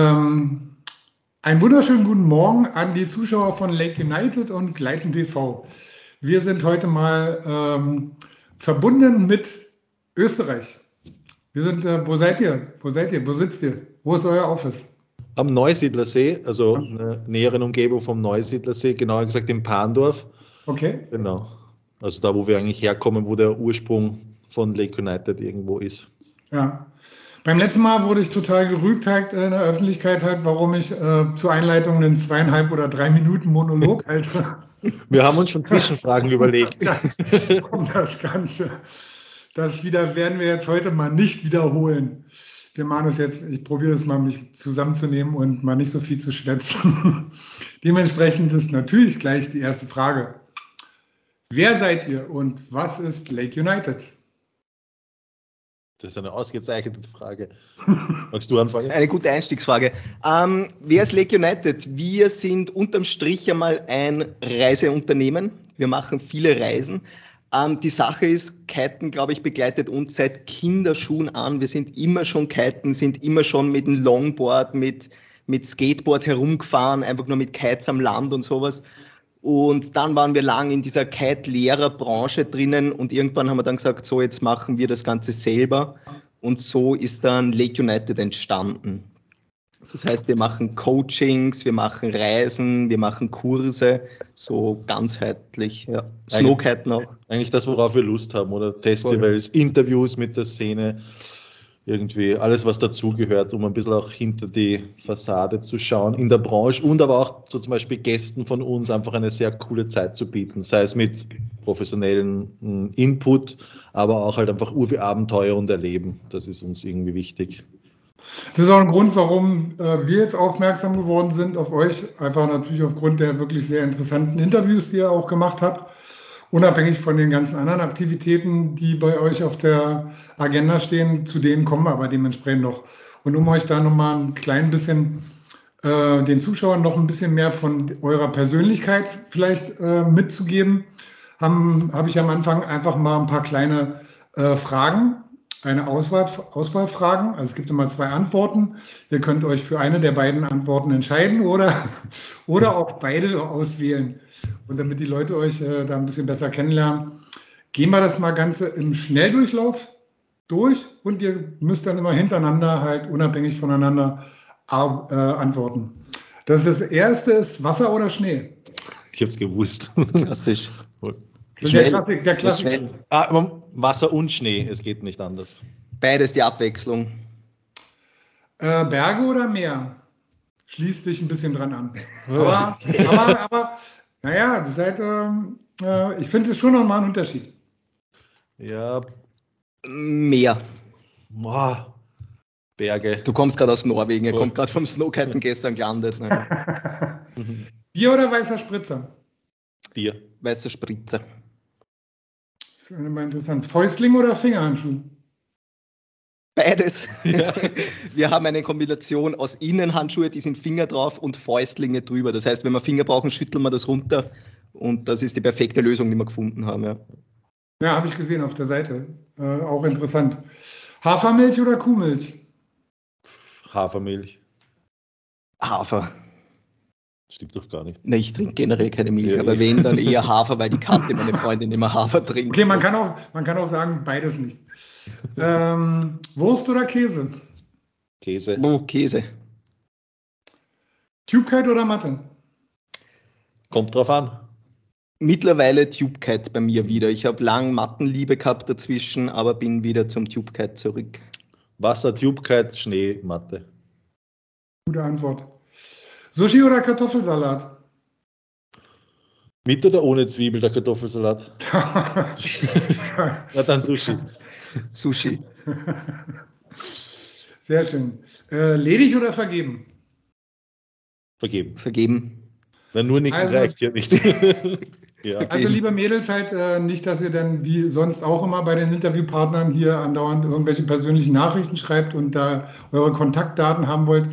Ähm, einen wunderschönen guten Morgen an die Zuschauer von Lake United und Gleiten TV. Wir sind heute mal ähm, verbunden mit Österreich. Wir sind, äh, wo seid ihr? Wo seid ihr? Wo sitzt ihr? Wo ist euer Office? Am Neusiedlersee, also in der näheren Umgebung vom Neusiedlersee, genauer gesagt in Pandorf. Okay. Genau. Also da, wo wir eigentlich herkommen, wo der Ursprung von Lake United irgendwo ist. Ja. Beim letzten Mal wurde ich total gerügt halt in der Öffentlichkeit halt, warum ich äh, zur Einleitung einen zweieinhalb oder drei Minuten Monolog halte. Wir haben uns schon Zwischenfragen überlegt. um das Ganze. Das wieder werden wir jetzt heute mal nicht wiederholen. Wir machen es jetzt, ich probiere es mal, mich zusammenzunehmen und mal nicht so viel zu schwätzen. Dementsprechend ist natürlich gleich die erste Frage. Wer seid ihr und was ist Lake United? Das ist eine ausgezeichnete Frage. Magst du anfangen? Eine gute Einstiegsfrage. Ähm, wer ist Lake United? Wir sind unterm Strich einmal ein Reiseunternehmen. Wir machen viele Reisen. Ähm, die Sache ist, Kiten, glaube ich, begleitet uns seit Kinderschuhen an. Wir sind immer schon Kiten, sind immer schon mit dem Longboard, mit, mit Skateboard herumgefahren, einfach nur mit Kites am Land und sowas. Und dann waren wir lang in dieser Kite-Lehrerbranche drinnen und irgendwann haben wir dann gesagt, so jetzt machen wir das Ganze selber. Und so ist dann Lake United entstanden. Das heißt, wir machen Coachings, wir machen Reisen, wir machen Kurse, so ganzheitlich. Ja. Snowkiten auch. Eigentlich das, worauf wir Lust haben, oder? Festivals, Interviews mit der Szene irgendwie alles, was dazugehört, um ein bisschen auch hinter die Fassade zu schauen in der Branche und aber auch so zum Beispiel Gästen von uns einfach eine sehr coole Zeit zu bieten, sei es mit professionellen hm, Input, aber auch halt einfach Urvi-Abenteuer und Erleben. Das ist uns irgendwie wichtig. Das ist auch ein Grund, warum äh, wir jetzt aufmerksam geworden sind auf euch. Einfach natürlich aufgrund der wirklich sehr interessanten Interviews, die ihr auch gemacht habt unabhängig von den ganzen anderen Aktivitäten, die bei euch auf der Agenda stehen, zu denen kommen wir aber dementsprechend noch. Und um euch da nochmal ein klein bisschen äh, den Zuschauern noch ein bisschen mehr von eurer Persönlichkeit vielleicht äh, mitzugeben, habe hab ich am Anfang einfach mal ein paar kleine äh, Fragen eine Auswahl, Auswahlfragen. Also es gibt immer zwei Antworten. Ihr könnt euch für eine der beiden Antworten entscheiden oder, oder auch beide auswählen. Und damit die Leute euch äh, da ein bisschen besser kennenlernen, gehen wir das mal Ganze im Schnelldurchlauf durch und ihr müsst dann immer hintereinander halt unabhängig voneinander äh, antworten. Das, ist das erste ist Wasser oder Schnee? Ich habe es gewusst. Klassisch. Der Klassik, der Klassik. Ah, Wasser und Schnee, es geht nicht anders. Beides die Abwechslung. Äh, Berge oder Meer? Schließt sich ein bisschen dran an. Aber, aber, aber naja, seid, ähm, äh, ich finde es schon nochmal ein Unterschied. Ja. Meer. Boah. Berge. Du kommst gerade aus Norwegen, er kommt gerade vom Snowkiten gestern gelandet. Ne? Bier oder weißer Spritzer? Bier. Weißer Spritzer. Das ist immer interessant. Fäustling oder Fingerhandschuh? Beides. Ja. Wir haben eine Kombination aus Innenhandschuhe, die sind Finger drauf und Fäustlinge drüber. Das heißt, wenn wir Finger brauchen, schütteln wir das runter. Und das ist die perfekte Lösung, die wir gefunden haben. Ja, ja habe ich gesehen auf der Seite. Äh, auch interessant. Hafermilch oder Kuhmilch? Hafermilch. Hafer. Stimmt doch gar nicht. Ne, ich trinke generell keine Milch, ja, aber wenn, dann eher Hafer, weil die Kante meine Freundin immer Hafer trinkt. Okay, man kann auch, man kann auch sagen, beides nicht. Ähm, Wurst oder Käse? Käse. Oh, Käse. Tubekite oder Matte? Kommt drauf an. Mittlerweile Tubekite bei mir wieder. Ich habe lang Mattenliebe gehabt dazwischen, aber bin wieder zum Tubekite zurück. Wasser, Tubekite, Schnee, Matte. Gute Antwort. Sushi oder Kartoffelsalat? Mit oder ohne Zwiebel der Kartoffelsalat? Na dann Sushi. Sushi. Sehr schön. Äh, ledig oder vergeben? Vergeben. Vergeben. Wenn nur nicht also, reicht hier nicht. ja. Also liebe Mädels, halt äh, nicht, dass ihr dann wie sonst auch immer bei den Interviewpartnern hier andauernd irgendwelche persönlichen Nachrichten schreibt und da eure Kontaktdaten haben wollt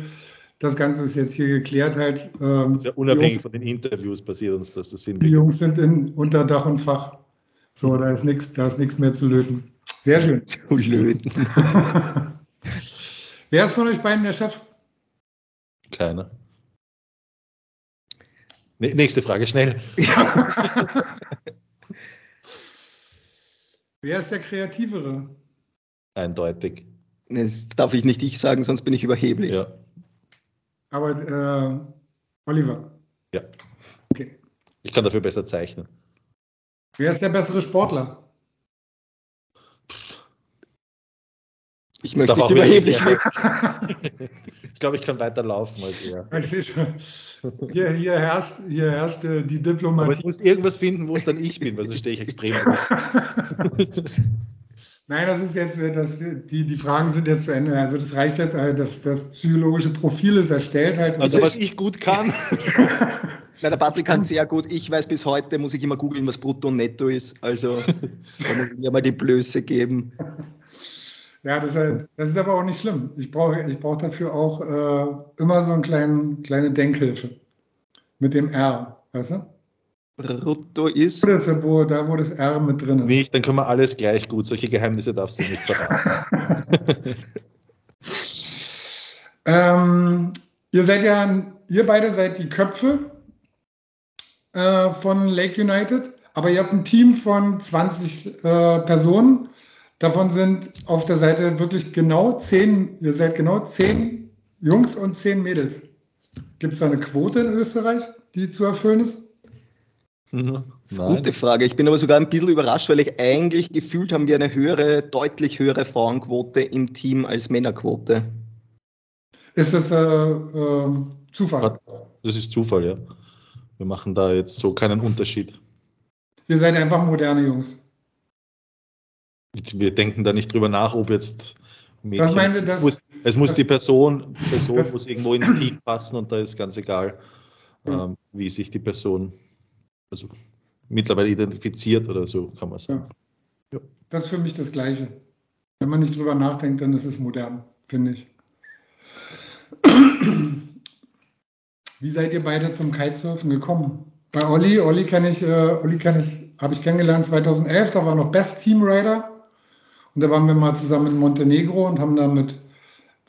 das Ganze ist jetzt hier geklärt halt. Ähm, ist ja unabhängig Jungs, von den Interviews passiert uns, dass das sind. Die Jungs sind in, unter Dach und Fach. So, da ist nichts, da ist nichts mehr zu löten. Sehr schön. Zu löten. Wer ist von euch beiden der Chef? keiner. Nächste Frage, schnell. Wer ist der Kreativere? Eindeutig. Das darf ich nicht ich sagen, sonst bin ich überheblich. Ja. Aber äh, Oliver. Ja. Okay. Ich kann dafür besser zeichnen. Wer ist der bessere Sportler? Ich möchte nicht überheblich wirken. ich glaube, ich kann weiter laufen als er. Hier, hier, herrscht, hier herrscht äh, die Diplomatie. Aber ich muss irgendwas finden, wo es dann ich bin, weil sonst stehe ich extrem. Nein, das ist jetzt, äh, das, die, die Fragen sind jetzt zu Ende. Also das reicht jetzt, äh, das, das psychologische Profil ist erstellt halt. Also was ich gut kann. Nein, der Patrick kann sehr gut. Ich weiß bis heute, muss ich immer googeln, was Brutto und Netto ist. Also da muss ich mir mal die Blöße geben. Ja, das, das, ist aber auch nicht schlimm. Ich brauche ich brauch dafür auch äh, immer so eine kleine, kleine Denkhilfe mit dem R, weißt du? Brutto ist. wo, da, wo das R mit drin ist. Nicht, dann können wir alles gleich gut. Solche Geheimnisse darfst du nicht verraten. ähm, ihr seid ja, ihr beide seid die Köpfe äh, von Lake United, aber ihr habt ein Team von 20 äh, Personen Davon sind auf der Seite wirklich genau zehn, ihr seid genau zehn Jungs und zehn Mädels. Gibt es da eine Quote in Österreich, die zu erfüllen ist? Mhm. Das ist eine gute Frage. Ich bin aber sogar ein bisschen überrascht, weil ich eigentlich gefühlt haben wir eine höhere, deutlich höhere Frauenquote im Team als Männerquote. Ist das äh, äh, Zufall? Das ist Zufall, ja. Wir machen da jetzt so keinen Unterschied. Ihr seid einfach moderne Jungs wir denken da nicht drüber nach, ob jetzt Mädchen, meine, das, es muss, es muss das, die Person, die Person das, muss irgendwo ins Team passen und da ist ganz egal, ja. ähm, wie sich die Person also mittlerweile identifiziert oder so, kann man sagen. Ja. Das ist für mich das Gleiche. Wenn man nicht drüber nachdenkt, dann ist es modern, finde ich. Wie seid ihr beide zum Kitesurfen gekommen? Bei Olli, Olli kenne ich, äh, Olli kenne ich, habe ich kennengelernt 2011, da war noch Best Team Rider. Und da waren wir mal zusammen in Montenegro und haben damit,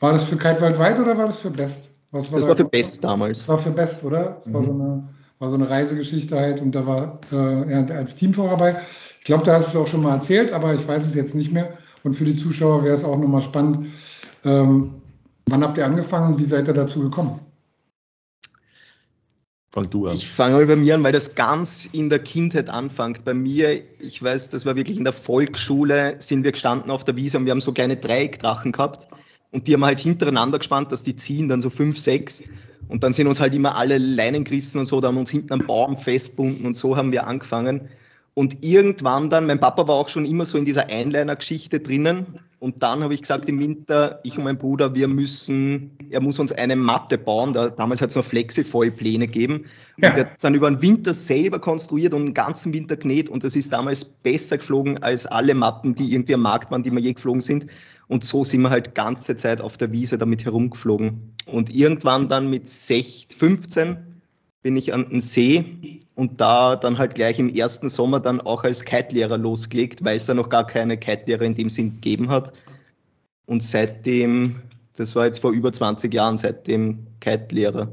war das für Kite Weit oder war das für Best? Was war das da? war für Best damals. Das war für Best, oder? Das mhm. war, so eine, war so eine Reisegeschichte halt und da war äh, er als Teamfahrer dabei. Ich glaube, da hast du es auch schon mal erzählt, aber ich weiß es jetzt nicht mehr. Und für die Zuschauer wäre es auch nochmal spannend. Ähm, wann habt ihr angefangen? Wie seid ihr dazu gekommen? Fang du an. Ich fange mal bei mir an, weil das ganz in der Kindheit anfängt. Bei mir, ich weiß, das war wirklich in der Volksschule, sind wir gestanden auf der Wiese und wir haben so kleine Dreieckdrachen gehabt. Und die haben halt hintereinander gespannt, dass die ziehen, dann so fünf, sechs. Und dann sind uns halt immer alle Leinen gerissen und so, da haben uns hinten am Baum festbunden und so haben wir angefangen. Und irgendwann dann, mein Papa war auch schon immer so in dieser Einliner-Geschichte drinnen. Und dann habe ich gesagt im Winter, ich und mein Bruder, wir müssen, er muss uns eine Matte bauen. Da, damals hat es noch Flexifoil-Pläne gegeben. Und ja. er hat dann über den Winter selber konstruiert und den ganzen Winter genäht. Und das ist damals besser geflogen als alle Matten, die irgendwie am Markt waren, die wir je geflogen sind. Und so sind wir halt ganze Zeit auf der Wiese damit herumgeflogen. Und irgendwann dann mit 16, 15 bin ich an den See und da dann halt gleich im ersten Sommer dann auch als Kite-Lehrer losgelegt, weil es da noch gar keine Kite-Lehrer in dem Sinn gegeben hat. Und seitdem, das war jetzt vor über 20 Jahren, seitdem Kite-Lehrer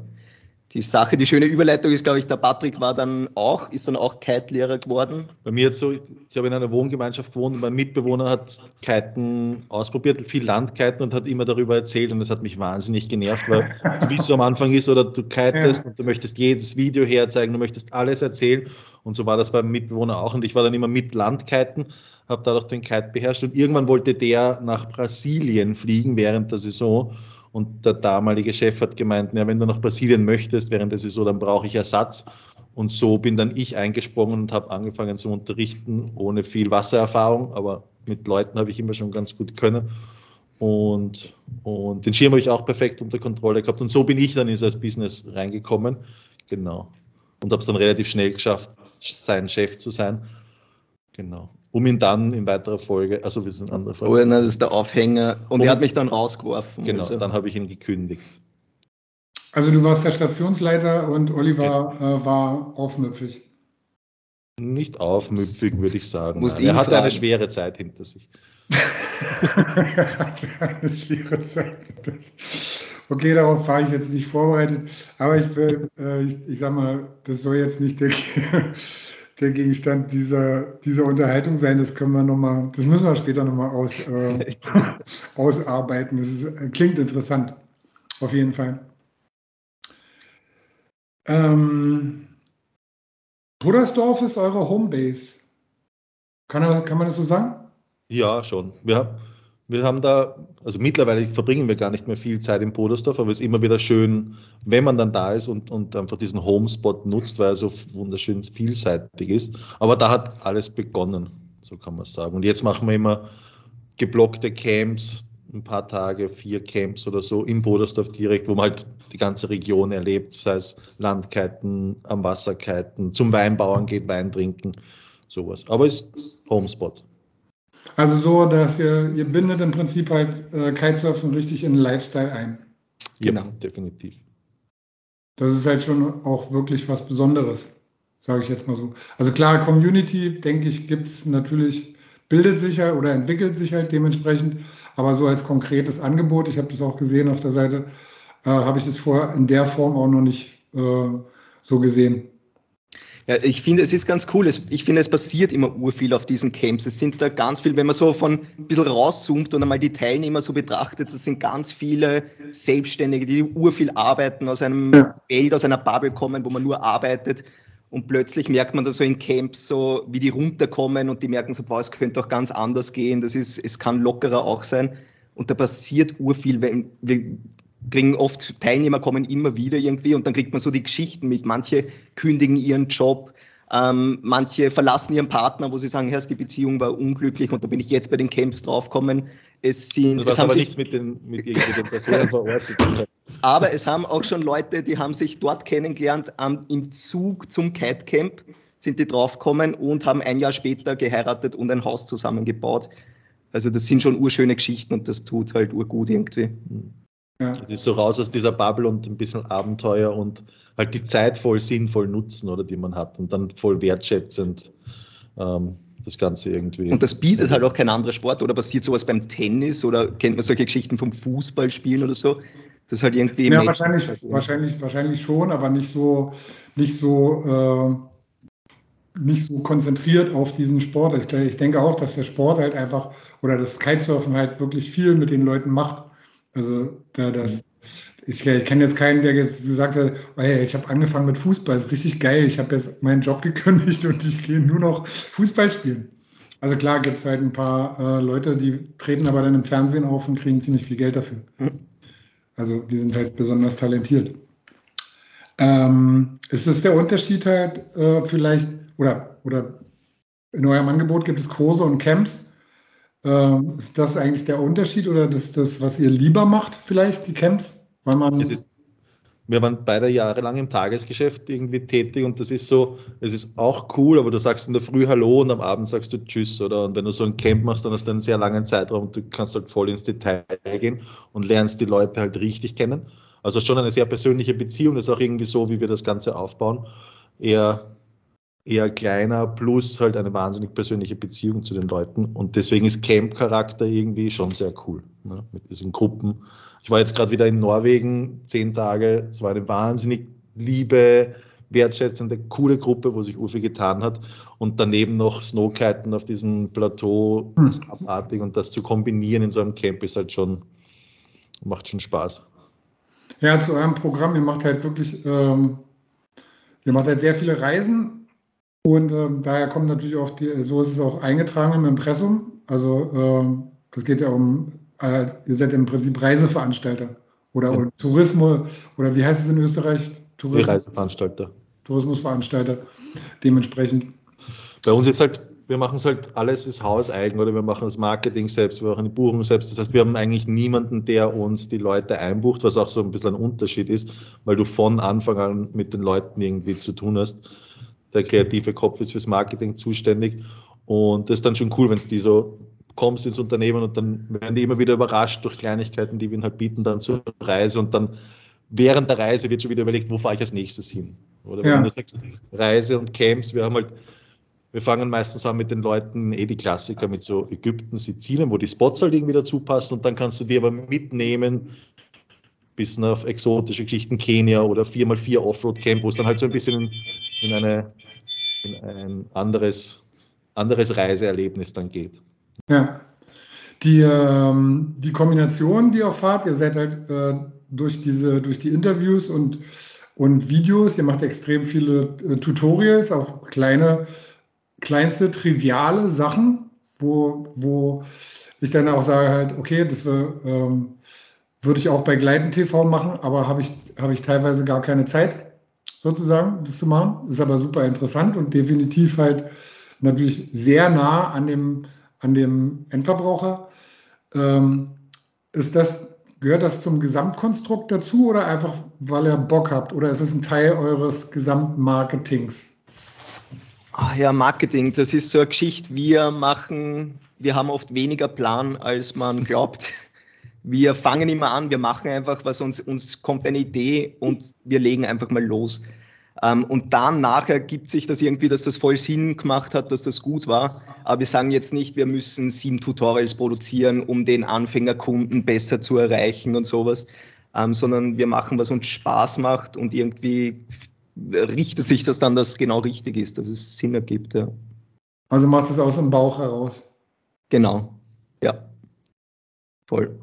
die Sache, die schöne Überleitung ist, glaube ich, der Patrick war dann auch, ist dann auch Kite-Lehrer geworden. Bei mir jetzt so, ich habe in einer Wohngemeinschaft gewohnt und mein Mitbewohner hat Kiten ausprobiert, viel Landkiten und hat immer darüber erzählt und das hat mich wahnsinnig genervt, weil wie es so am Anfang ist oder du kitest ja. und du möchtest jedes Video herzeigen, du möchtest alles erzählen und so war das beim Mitbewohner auch und ich war dann immer mit Landkiten, habe dadurch den Kite beherrscht und irgendwann wollte der nach Brasilien fliegen während der Saison und der damalige Chef hat gemeint, ja, wenn du nach Brasilien möchtest während der Saison, dann brauche ich Ersatz. Und so bin dann ich eingesprungen und habe angefangen zu unterrichten, ohne viel Wassererfahrung, aber mit Leuten habe ich immer schon ganz gut können. Und, und den Schirm habe ich auch perfekt unter Kontrolle gehabt. Und so bin ich dann in das Business reingekommen. Genau. Und habe es dann relativ schnell geschafft, sein Chef zu sein. Genau. Um ihn dann in weiterer Folge, also wir sind andere Folge. Oh, nein, das ist der Aufhänger. Und um, er hat mich dann rausgeworfen. Genau, also. dann habe ich ihn gekündigt. Also du warst der Stationsleiter und Oliver ja. äh, war aufmüpfig. Nicht aufmüpfig, würde ich sagen. Er hatte fragen. eine schwere Zeit hinter sich. er hatte eine schwere Zeit hinter sich. Okay, darauf war ich jetzt nicht vorbereitet, aber ich, will, äh, ich, ich sag mal, das soll jetzt nicht der, der Gegenstand dieser, dieser Unterhaltung sein. Das können wir noch mal, das müssen wir später nochmal aus, äh, ausarbeiten. Das ist, klingt interessant, auf jeden Fall. Ähm, Puddersdorf ist eure Homebase. Kann, kann man das so sagen? Ja, schon. Wir, wir haben da, also mittlerweile verbringen wir gar nicht mehr viel Zeit in Podersdorf, aber es ist immer wieder schön, wenn man dann da ist und, und einfach diesen Homespot nutzt, weil er so wunderschön vielseitig ist. Aber da hat alles begonnen, so kann man sagen. Und jetzt machen wir immer geblockte Camps, ein paar Tage, vier Camps oder so in Bodersdorf direkt, wo man halt die ganze Region erlebt, sei es Landkeiten, am Wasserkeiten, zum Weinbauern geht, Wein trinken, sowas. Aber es ist Homespot. Also so, dass ihr, ihr bindet im Prinzip halt äh, Kitesurfen richtig in den Lifestyle ein. Genau, ja, definitiv. Das ist halt schon auch wirklich was Besonderes, sage ich jetzt mal so. Also klar, Community, denke ich, gibt es natürlich, bildet sich halt oder entwickelt sich halt dementsprechend, aber so als konkretes Angebot, ich habe das auch gesehen auf der Seite, äh, habe ich das vorher in der Form auch noch nicht äh, so gesehen. Ja, ich finde, es ist ganz cool. ich finde, es passiert immer urviel auf diesen Camps. Es sind da ganz viel, wenn man so von ein bisschen rauszoomt und einmal die Teilnehmer so betrachtet, es sind ganz viele Selbstständige, die urviel arbeiten, aus einem ja. Welt, aus einer Bubble kommen, wo man nur arbeitet. Und plötzlich merkt man da so in Camps so, wie die runterkommen und die merken so, boah, es könnte auch ganz anders gehen. Das ist, es kann lockerer auch sein. Und da passiert urviel, wenn wir kriegen oft Teilnehmer kommen immer wieder irgendwie und dann kriegt man so die Geschichten mit. Manche kündigen ihren Job, ähm, manche verlassen ihren Partner, wo sie sagen, Herr, die Beziehung war unglücklich und da bin ich jetzt bei den Camps draufgekommen. Es sind, das es haben aber nichts mit den, mit den Personen vor Ort zu tun. Aber es haben auch schon Leute, die haben sich dort kennengelernt, ähm, im Zug zum Kite Camp sind die draufgekommen und haben ein Jahr später geheiratet und ein Haus zusammengebaut. Also das sind schon urschöne Geschichten und das tut halt urgut irgendwie. Ja. Das ist so raus aus dieser Bubble und ein bisschen Abenteuer und halt die Zeit voll sinnvoll nutzen, oder die man hat und dann voll wertschätzend ähm, das Ganze irgendwie. Und das bietet halt auch kein anderer Sport oder passiert sowas beim Tennis oder kennt man solche Geschichten vom Fußballspielen oder so? Das ist halt irgendwie. Ja, wahrscheinlich, wahrscheinlich, wahrscheinlich schon, aber nicht so, nicht so, äh, nicht so konzentriert auf diesen Sport. Ich, ich denke auch, dass der Sport halt einfach oder das Kitesurfen halt wirklich viel mit den Leuten macht also da das, ich, ich kenne jetzt keinen, der jetzt gesagt hat, oh, hey, ich habe angefangen mit Fußball, ist richtig geil, ich habe jetzt meinen Job gekündigt und ich gehe nur noch Fußball spielen. Also klar gibt es halt ein paar äh, Leute, die treten aber dann im Fernsehen auf und kriegen ziemlich viel Geld dafür. Also die sind halt besonders talentiert. Ähm, ist es der Unterschied halt äh, vielleicht, oder, oder in eurem Angebot gibt es Kurse und Camps, ähm, ist das eigentlich der Unterschied oder das, das, was ihr lieber macht, vielleicht, die Camps? Weil man ist, wir waren beide jahrelang im Tagesgeschäft irgendwie tätig und das ist so, es ist auch cool, aber du sagst in der Früh Hallo und am Abend sagst du Tschüss, oder? Und wenn du so ein Camp machst, dann hast du einen sehr langen Zeitraum und du kannst halt voll ins Detail gehen und lernst die Leute halt richtig kennen. Also schon eine sehr persönliche Beziehung, das ist auch irgendwie so, wie wir das Ganze aufbauen. Eher eher kleiner, plus halt eine wahnsinnig persönliche Beziehung zu den Leuten. Und deswegen ist Camp-Charakter irgendwie schon sehr cool ne, mit diesen Gruppen. Ich war jetzt gerade wieder in Norwegen, zehn Tage. Es war eine wahnsinnig liebe, wertschätzende, coole Gruppe, wo sich Ufi getan hat. Und daneben noch Snowkiten auf diesem Plateau, das hm. abartig. Und das zu kombinieren in so einem Camp ist halt schon, macht schon Spaß. Ja, zu eurem Programm, ihr macht halt wirklich, ähm, ihr macht halt sehr viele Reisen und ähm, daher kommt natürlich auch, die, so ist es auch eingetragen im Impressum. Also ähm, das geht ja um, äh, ihr seid im Prinzip Reiseveranstalter oder, ja. oder Tourismus, oder wie heißt es in Österreich? Tourismus, die Reiseveranstalter. Tourismusveranstalter, dementsprechend. Bei uns ist halt, wir machen es halt alles ist hauseigen oder wir machen das Marketing selbst, wir machen die Buchung selbst. Das heißt, wir haben eigentlich niemanden, der uns die Leute einbucht, was auch so ein bisschen ein Unterschied ist, weil du von Anfang an mit den Leuten irgendwie zu tun hast der kreative Kopf ist fürs Marketing zuständig. Und das ist dann schon cool, wenn es die so kommst ins Unternehmen und dann werden die immer wieder überrascht durch Kleinigkeiten, die wir ihnen halt bieten, dann zur Reise und dann während der Reise wird schon wieder überlegt, wo fahre ich als nächstes hin? Oder ja. wenn du sagst, Reise und Camps, wir haben halt, wir fangen meistens an mit den Leuten, eh die Klassiker mit so Ägypten, Sizilien, wo die Spots halt irgendwie dazu passen und dann kannst du die aber mitnehmen bis auf exotische Geschichten, Kenia oder 4x4 Offroad-Camp, wo es dann halt so ein bisschen in, in, eine, in ein anderes, anderes Reiseerlebnis dann geht. Ja. Die, ähm, die Kombination, die ihr fahrt, ihr seid halt äh, durch, diese, durch die Interviews und, und Videos, ihr macht extrem viele äh, Tutorials, auch kleine, kleinste, triviale Sachen, wo, wo ich dann auch sage halt, okay, das ähm, würde ich auch bei Gleiten TV machen, aber habe ich, hab ich teilweise gar keine Zeit, sozusagen, das zu machen. Ist aber super interessant und definitiv halt natürlich sehr nah an dem, an dem Endverbraucher. Ähm, ist das, gehört das zum Gesamtkonstrukt dazu oder einfach, weil ihr Bock habt? Oder ist es ein Teil eures Gesamtmarketings? Ach ja, Marketing, das ist so eine Geschichte. Wir machen, wir haben oft weniger Plan, als man glaubt. Wir fangen immer an, wir machen einfach, was uns, uns kommt eine Idee und wir legen einfach mal los. Ähm, und dann nachher gibt sich das irgendwie, dass das voll Sinn gemacht hat, dass das gut war. Aber wir sagen jetzt nicht, wir müssen sieben Tutorials produzieren, um den Anfängerkunden besser zu erreichen und sowas, ähm, sondern wir machen, was uns Spaß macht und irgendwie richtet sich das dann, dass es genau richtig ist, dass es Sinn ergibt. Ja. Also macht es aus dem Bauch heraus. Genau, ja. Voll.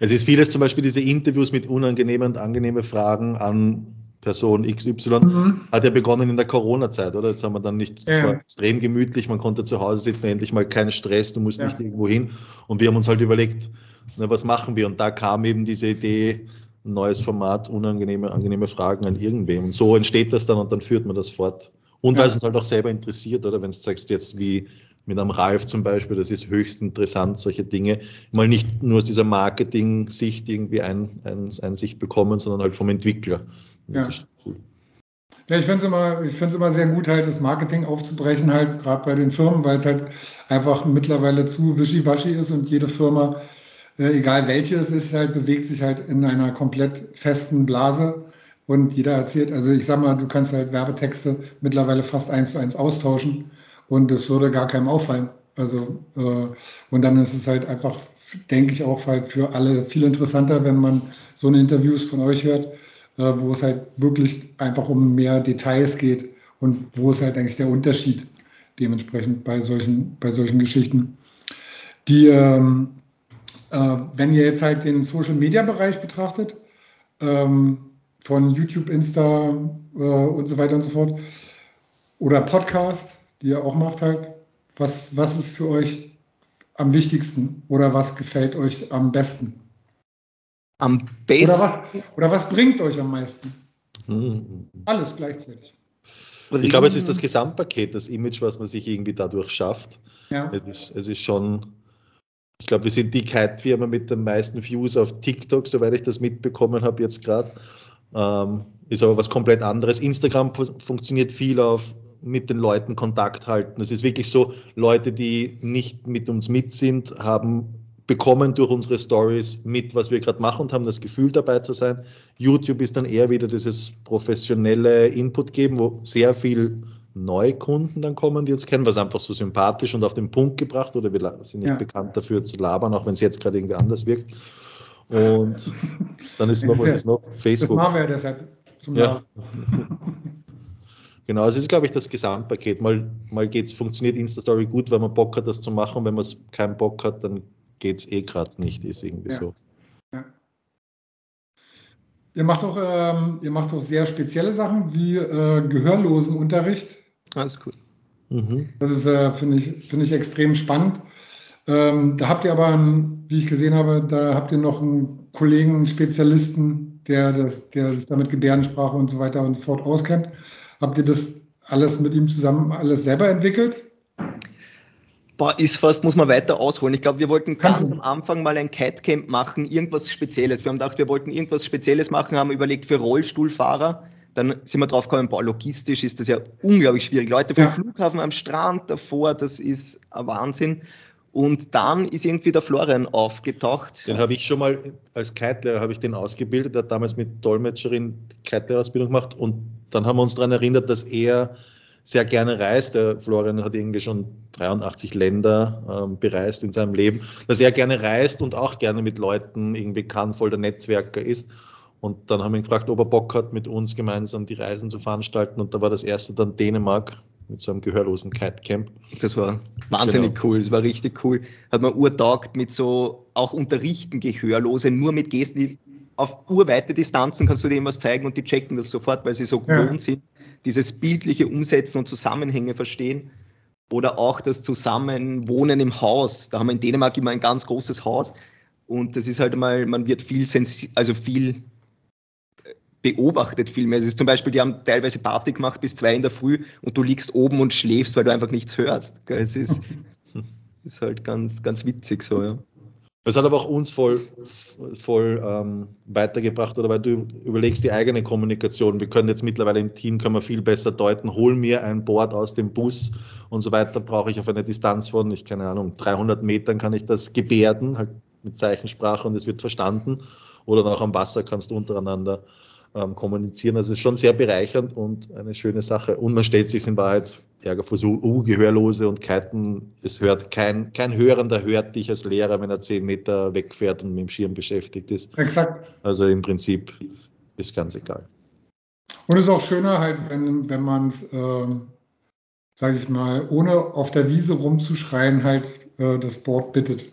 Es ist vieles, zum Beispiel diese Interviews mit unangenehmen und angenehmen Fragen an Person XY mhm. hat ja begonnen in der Corona-Zeit, oder? Jetzt haben wir dann nicht, es ja. war extrem gemütlich, man konnte zu Hause sitzen, endlich mal keinen Stress, du musst ja. nicht irgendwo hin. Und wir haben uns halt überlegt, na, was machen wir? Und da kam eben diese Idee, ein neues Format, unangenehme, angenehme Fragen an irgendwem. Und so entsteht das dann und dann führt man das fort. Und ja. weil es uns halt auch selber interessiert, oder? Wenn du sagst jetzt wie mit einem Ralf zum Beispiel, das ist höchst interessant, solche Dinge, mal nicht nur aus dieser Marketing-Sicht irgendwie ein, ein, Einsicht bekommen, sondern halt vom Entwickler. Das ja. Cool. Ja, ich finde es immer, immer sehr gut, halt das Marketing aufzubrechen, halt gerade bei den Firmen, weil es halt einfach mittlerweile zu wischiwaschi ist und jede Firma, äh, egal welche es ist, halt bewegt sich halt in einer komplett festen Blase und jeder erzählt, also ich sag mal, du kannst halt Werbetexte mittlerweile fast eins zu eins austauschen und das würde gar keinem auffallen. Also äh, und dann ist es halt einfach, denke ich auch halt für alle viel interessanter, wenn man so eine Interviews von euch hört äh, wo es halt wirklich einfach um mehr Details geht und wo ist halt eigentlich der Unterschied dementsprechend bei solchen, bei solchen Geschichten. Die, ähm, äh, wenn ihr jetzt halt den Social Media Bereich betrachtet, ähm, von YouTube, Insta äh, und so weiter und so fort, oder Podcast, die ihr auch macht halt, was, was ist für euch am wichtigsten oder was gefällt euch am besten? Am besten. Oder was, oder was bringt euch am meisten? Hm. Alles gleichzeitig. Ich glaube, es ist das Gesamtpaket, das Image, was man sich irgendwie dadurch schafft. Ja. Es, ist, es ist schon, ich glaube, wir sind die Kite-Firma mit den meisten Views auf TikTok, soweit ich das mitbekommen habe jetzt gerade. Ähm, ist aber was komplett anderes. Instagram funktioniert viel auf mit den Leuten Kontakt halten. Es ist wirklich so, Leute, die nicht mit uns mit sind, haben bekommen durch unsere Stories mit, was wir gerade machen und haben das Gefühl dabei zu sein. YouTube ist dann eher wieder dieses professionelle Input geben, wo sehr viel Neukunden dann kommen, die uns kennen, was einfach so sympathisch und auf den Punkt gebracht oder wir sind nicht ja. bekannt dafür zu labern, auch wenn es jetzt gerade irgendwie anders wirkt. Und dann ist noch, was ist noch? Facebook. Das machen wir ja deshalb zum ja. Genau, also es ist, glaube ich, das Gesamtpaket. Mal, mal geht's, funktioniert Insta-Story gut, wenn man Bock hat, das zu machen. Wenn man keinen Bock hat, dann geht es eh gerade nicht, ist irgendwie ja. so. Ja. Ihr macht auch, ähm, ihr macht auch sehr spezielle Sachen wie äh, Gehörlosenunterricht. Alles cool. Mhm. Das ist, äh, finde ich, find ich extrem spannend. Ähm, da habt ihr aber, wie ich gesehen habe, da habt ihr noch einen Kollegen, einen Spezialisten, der, das, der sich damit Gebärdensprache und so weiter und so fort auskennt. Habt ihr das alles mit ihm zusammen alles selber entwickelt? Boah, ist fast, muss man weiter ausholen. Ich glaube, wir wollten ganz am Anfang mal ein Catcamp machen, irgendwas Spezielles. Wir haben gedacht, wir wollten irgendwas Spezielles machen, haben überlegt für Rollstuhlfahrer. Dann sind wir drauf gekommen, boah, logistisch ist das ja unglaublich schwierig. Leute vom ja. Flughafen am Strand davor, das ist ein Wahnsinn. Und dann ist irgendwie der Florian aufgetaucht. Den habe ich schon mal als Kitelehrer habe ich den ausgebildet, der hat damals mit Dolmetscherin Kitelehrer-Ausbildung gemacht und dann haben wir uns daran erinnert, dass er sehr gerne reist. Der Florian hat irgendwie schon 83 Länder ähm, bereist in seinem Leben, dass er gerne reist und auch gerne mit Leuten irgendwie kann, voll der Netzwerker ist. Und dann haben wir ihn gefragt, ob er Bock hat, mit uns gemeinsam die Reisen zu veranstalten. Und da war das erste dann Dänemark mit so einem gehörlosen Kite-Camp. Das war wahnsinnig genau. cool, das war richtig cool. Hat man urtaugt mit so auch unterrichten Gehörlose, nur mit Gesten, die auf urweite Distanzen kannst du denen was zeigen und die checken das sofort, weil sie so ja. gewohnt sind. Dieses bildliche Umsetzen und Zusammenhänge verstehen. Oder auch das Zusammenwohnen im Haus. Da haben wir in Dänemark immer ein ganz großes Haus. Und das ist halt mal, man wird viel, also viel beobachtet viel mehr. Es ist zum Beispiel, die haben teilweise Party gemacht bis zwei in der Früh und du liegst oben und schläfst, weil du einfach nichts hörst. Es ist, ist halt ganz, ganz witzig so, ja. Es hat aber auch uns voll, voll ähm, weitergebracht, oder weil du überlegst die eigene Kommunikation. Wir können jetzt mittlerweile im Team können wir viel besser deuten. Hol mir ein Board aus dem Bus und so weiter. Brauche ich auf eine Distanz von, ich keine Ahnung, 300 Metern kann ich das gebärden, halt mit Zeichensprache und es wird verstanden. Oder auch am Wasser kannst du untereinander ähm, kommunizieren. Also es ist schon sehr bereichernd und eine schöne Sache. Und man stellt sich in Wahrheit Ärger vor so Gehörlose und Kiten. Es hört kein, kein Hörender hört dich als Lehrer, wenn er zehn Meter wegfährt und mit dem Schirm beschäftigt ist. Exakt. Also im Prinzip ist ganz egal. Und es ist auch schöner halt, wenn, wenn man es, äh, sage ich mal, ohne auf der Wiese rumzuschreien, halt äh, das Board bittet.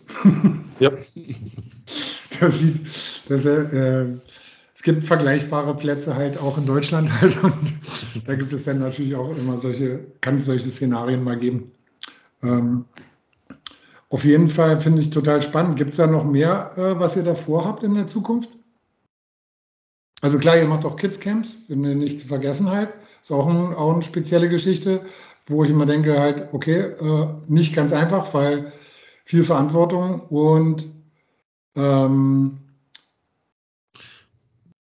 Ja. das sieht, das, äh, es gibt vergleichbare Plätze halt auch in Deutschland halt und da gibt es dann natürlich auch immer solche, kann es solche Szenarien mal geben. Ähm, auf jeden Fall finde ich total spannend. Gibt es da noch mehr, äh, was ihr da vorhabt in der Zukunft? Also klar, ihr macht auch Kids-Camps, nicht zu vergessen halt. Ist auch, ein, auch eine spezielle Geschichte, wo ich immer denke halt, okay, äh, nicht ganz einfach, weil viel Verantwortung und ähm,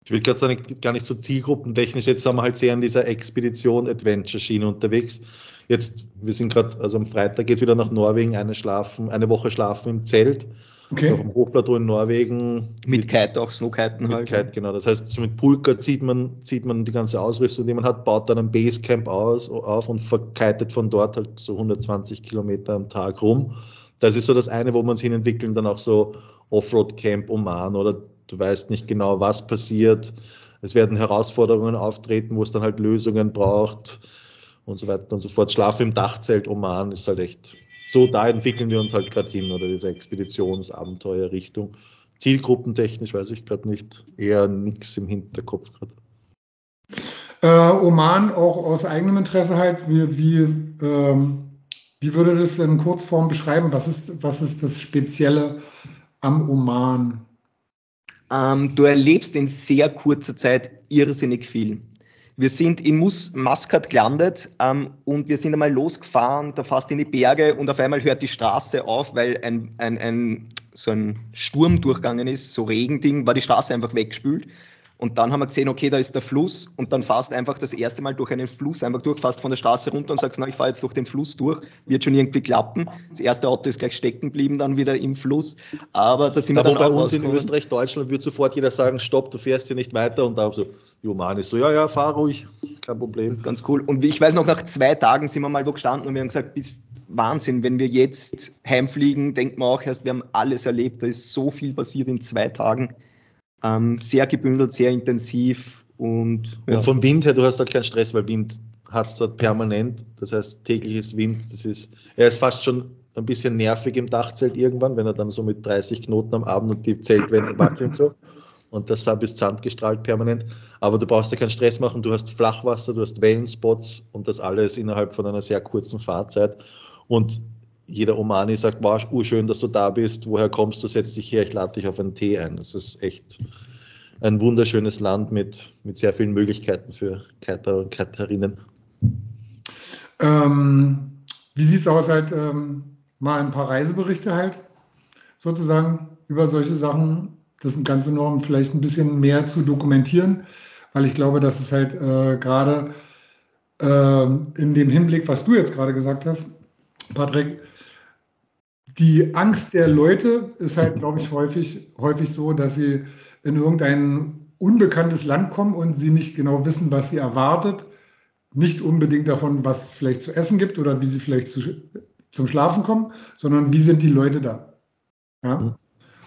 ich will gerade sagen, gar nicht so zielgruppentechnisch. Jetzt sind wir halt sehr in dieser Expedition-Adventure-Schiene unterwegs. Jetzt, wir sind gerade, also am Freitag geht es wieder nach Norwegen, eine, schlafen, eine Woche schlafen im Zelt. Okay. Auf dem Hochplateau in Norwegen. Mit Kite auch, Snowkiten halt. Mit Kite, genau. Das heißt, mit Pulka zieht man, zieht man die ganze Ausrüstung, die man hat, baut dann ein Basecamp aus, auf und verkitet von dort halt so 120 Kilometer am Tag rum. Das ist so das eine, wo man sich hin entwickeln, dann auch so Offroad-Camp Oman oder Du weißt nicht genau, was passiert. Es werden Herausforderungen auftreten, wo es dann halt Lösungen braucht und so weiter und so fort. Schlaf im Dachzelt Oman ist halt echt so, da entwickeln wir uns halt gerade hin oder diese Expeditionsabenteuerrichtung. Zielgruppentechnisch weiß ich gerade nicht, eher nichts im Hinterkopf gerade. Äh, Oman auch aus eigenem Interesse halt, wie, wie, ähm, wie würde das in Kurzform beschreiben? Was ist, was ist das Spezielle am Oman? Ähm, du erlebst in sehr kurzer Zeit irrsinnig viel. Wir sind in Mus Muscat gelandet ähm, und wir sind einmal losgefahren, da fast in die Berge und auf einmal hört die Straße auf, weil ein, ein, ein, so ein Sturm durchgegangen ist, so Regending, war die Straße einfach weggespült. Und dann haben wir gesehen, okay, da ist der Fluss und dann fährst einfach das erste Mal durch einen Fluss, einfach durch, fährst von der Straße runter und sagst, na, ich fahre jetzt durch den Fluss durch, wird schon irgendwie klappen. Das erste Auto ist gleich stecken geblieben, dann wieder im Fluss. Aber da sind wir dann bei uns in Österreich, Deutschland wird sofort jeder sagen, stopp, du fährst hier nicht weiter und da so, Jo, Mann ist so, ja, ja, fahr ruhig, ist kein Problem. Das ist ganz cool. Und ich weiß noch, nach zwei Tagen sind wir mal wo gestanden und wir haben gesagt, bis Wahnsinn, wenn wir jetzt heimfliegen, denkt man auch erst, wir haben alles erlebt, da ist so viel passiert in zwei Tagen. Ähm, sehr gebündelt, sehr intensiv und, ja. und vom Wind her, du hast da keinen Stress, weil Wind hat es dort permanent. Das heißt, tägliches Wind, das ist, er ist fast schon ein bisschen nervig im Dachzelt irgendwann, wenn er dann so mit 30 Knoten am Abend und die Zeltwände wackeln so. Und das Sub ist sandgestrahlt permanent. Aber du brauchst dir keinen Stress machen. Du hast Flachwasser, du hast Wellenspots und das alles innerhalb von einer sehr kurzen Fahrzeit. Und jeder Omani sagt, wow, urschön, dass du da bist, woher kommst du, setz dich her, ich lade dich auf einen Tee ein. Das ist echt ein wunderschönes Land mit, mit sehr vielen Möglichkeiten für Kiter und Kiterinnen. Ähm, wie sieht es aus, halt ähm, mal ein paar Reiseberichte halt sozusagen über solche Sachen, das Ganze noch vielleicht ein bisschen mehr zu dokumentieren, weil ich glaube, dass es halt äh, gerade äh, in dem Hinblick, was du jetzt gerade gesagt hast, Patrick, die Angst der Leute ist halt, glaube ich, häufig, häufig so, dass sie in irgendein unbekanntes Land kommen und sie nicht genau wissen, was sie erwartet, nicht unbedingt davon, was es vielleicht zu essen gibt oder wie sie vielleicht zu, zum Schlafen kommen, sondern wie sind die Leute da. Ja? Mhm.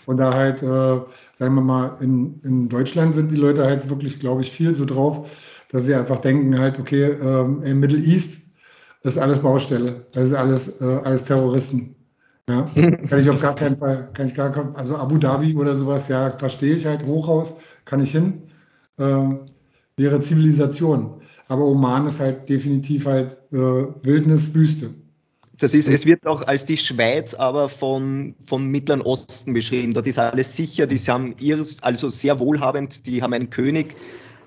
Und da halt, äh, sagen wir mal, in, in Deutschland sind die Leute halt wirklich, glaube ich, viel so drauf, dass sie einfach denken halt, okay, ähm, im Middle East ist alles Baustelle, das ist alles, äh, alles Terroristen. Ja, kann ich auf gar keinen Fall, kann ich gar also Abu Dhabi oder sowas, ja, verstehe ich halt, Hochhaus, kann ich hin, äh, wäre Zivilisation. Aber Oman ist halt definitiv halt äh, Wildnis, Wüste. Das ist, es wird auch als die Schweiz aber von, vom Mittleren Osten beschrieben. Dort ist alles sicher, die haben ihres, also sehr wohlhabend, die haben einen König,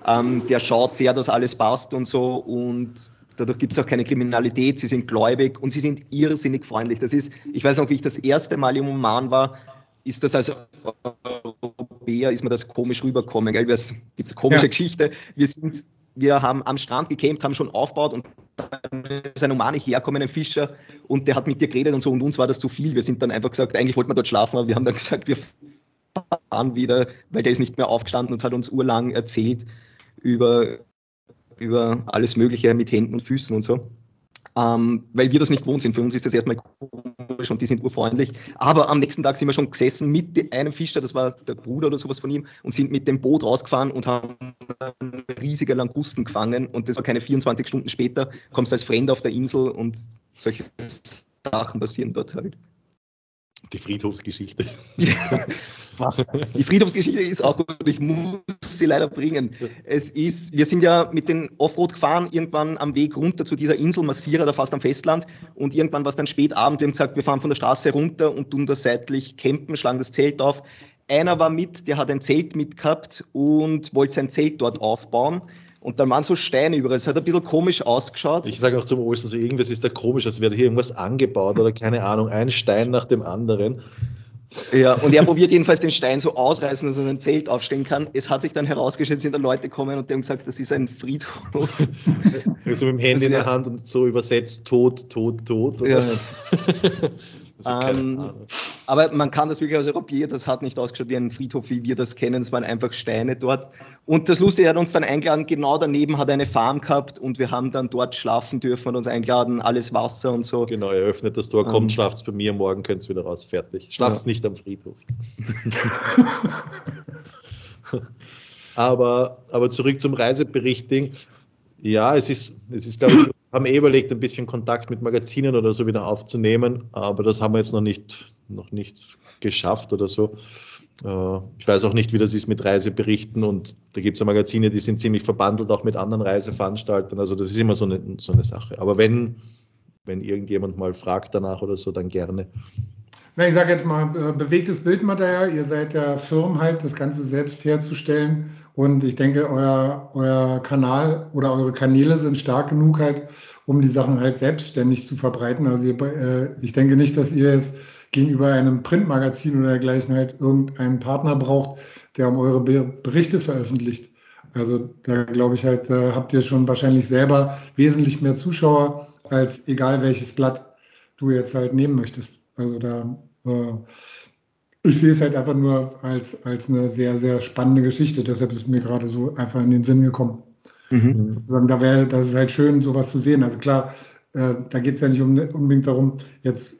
ähm, der schaut sehr, dass alles passt und so und Dadurch gibt es auch keine Kriminalität, sie sind gläubig und sie sind irrsinnig freundlich. Das ist, ich weiß noch, wie ich das erste Mal im Oman war, ist das als Europäer, ist mir das komisch rübergekommen. Gell? Es gibt eine komische ja. Geschichte. Wir, sind, wir haben am Strand gecampt, haben schon aufgebaut und dann ist ein Omani herkommen, ein Fischer, und der hat mit dir geredet und so, und uns war das zu viel. Wir sind dann einfach gesagt, eigentlich wollten wir dort schlafen, aber wir haben dann gesagt, wir fahren wieder, weil der ist nicht mehr aufgestanden und hat uns urlang erzählt über über alles Mögliche mit Händen und Füßen und so. Ähm, weil wir das nicht gewohnt sind. Für uns ist das erstmal komisch und die sind urfreundlich. Aber am nächsten Tag sind wir schon gesessen mit einem Fischer, das war der Bruder oder sowas von ihm, und sind mit dem Boot rausgefahren und haben riesige Langusten gefangen. Und das war keine 24 Stunden später, kommst als Fremder auf der Insel und solche Sachen passieren dort halt. Die Friedhofsgeschichte. Die Friedhofsgeschichte ist auch gut, ich muss sie leider bringen. Es ist, wir sind ja mit den Offroad gefahren, irgendwann am Weg runter zu dieser Insel Massira, da fast am Festland. Und irgendwann war es dann spät Abend, wir haben gesagt, wir fahren von der Straße runter und tun da seitlich campen, schlagen das Zelt auf. Einer war mit, der hat ein Zelt mitgehabt und wollte sein Zelt dort aufbauen. Und dann waren so Steine überall. Es hat ein bisschen komisch ausgeschaut. Ich sage auch zum Olsen, so irgendwas ist da komisch, als wäre hier irgendwas angebaut oder keine Ahnung, ein Stein nach dem anderen. Ja, und er probiert jedenfalls den Stein so ausreißen, dass er ein Zelt aufstellen kann. Es hat sich dann herausgestellt, sind da Leute gekommen und die haben gesagt, das ist ein Friedhof. So mit dem Handy in der Hand und so übersetzt, tot, tot, tot. Ja. Ähm, aber man kann das wirklich als Europäer, das hat nicht ausgeschaut wie ein Friedhof, wie wir das kennen. Es waren einfach Steine dort. Und das Lustige, er hat uns dann eingeladen, genau daneben hat eine Farm gehabt und wir haben dann dort schlafen dürfen und uns eingeladen, alles Wasser und so. Genau, er öffnet das Tor, kommt, ähm, schlaft bei mir, morgen könnt ihr wieder raus, fertig. Schlaft ja. nicht am Friedhof. aber, aber zurück zum Reiseberichting. Ja, es ist, es ist, glaube ich, haben eh überlegt, ein bisschen Kontakt mit Magazinen oder so wieder aufzunehmen, aber das haben wir jetzt noch nicht, noch nicht geschafft oder so. Äh, ich weiß auch nicht, wie das ist mit Reiseberichten und da gibt es ja Magazine, die sind ziemlich verbandelt auch mit anderen Reiseveranstaltern. Also das ist immer so eine, so eine Sache. Aber wenn, wenn irgendjemand mal fragt danach oder so, dann gerne. Na, ich sage jetzt mal, äh, bewegtes Bildmaterial. Ihr seid ja Firmen halt, das Ganze selbst herzustellen. Und ich denke, euer, euer Kanal oder eure Kanäle sind stark genug halt, um die Sachen halt selbstständig zu verbreiten. Also ihr, äh, ich denke nicht, dass ihr es gegenüber einem Printmagazin oder dergleichen halt irgendeinen Partner braucht, der um eure Berichte veröffentlicht. Also da glaube ich halt, äh, habt ihr schon wahrscheinlich selber wesentlich mehr Zuschauer als egal welches Blatt du jetzt halt nehmen möchtest. Also da, äh, ich sehe es halt einfach nur als, als eine sehr, sehr spannende Geschichte. Deshalb ist es mir gerade so einfach in den Sinn gekommen. Mhm. Sagen, da wäre, das ist halt schön, sowas zu sehen. Also klar, äh, da geht es ja nicht um, unbedingt darum, jetzt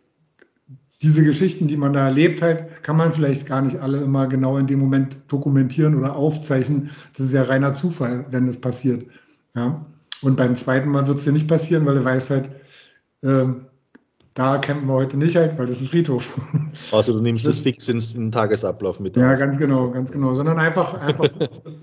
diese Geschichten, die man da erlebt halt, kann man vielleicht gar nicht alle immer genau in dem Moment dokumentieren oder aufzeichnen. Das ist ja reiner Zufall, wenn das passiert. Ja? Und beim zweiten Mal wird es dir nicht passieren, weil du weißt halt, äh, da campen wir heute nicht halt, weil das ist ein Friedhof. Also du nimmst das, das fix ins, in den Tagesablauf mit. Ja, ganz genau, ganz genau. Sondern einfach, einfach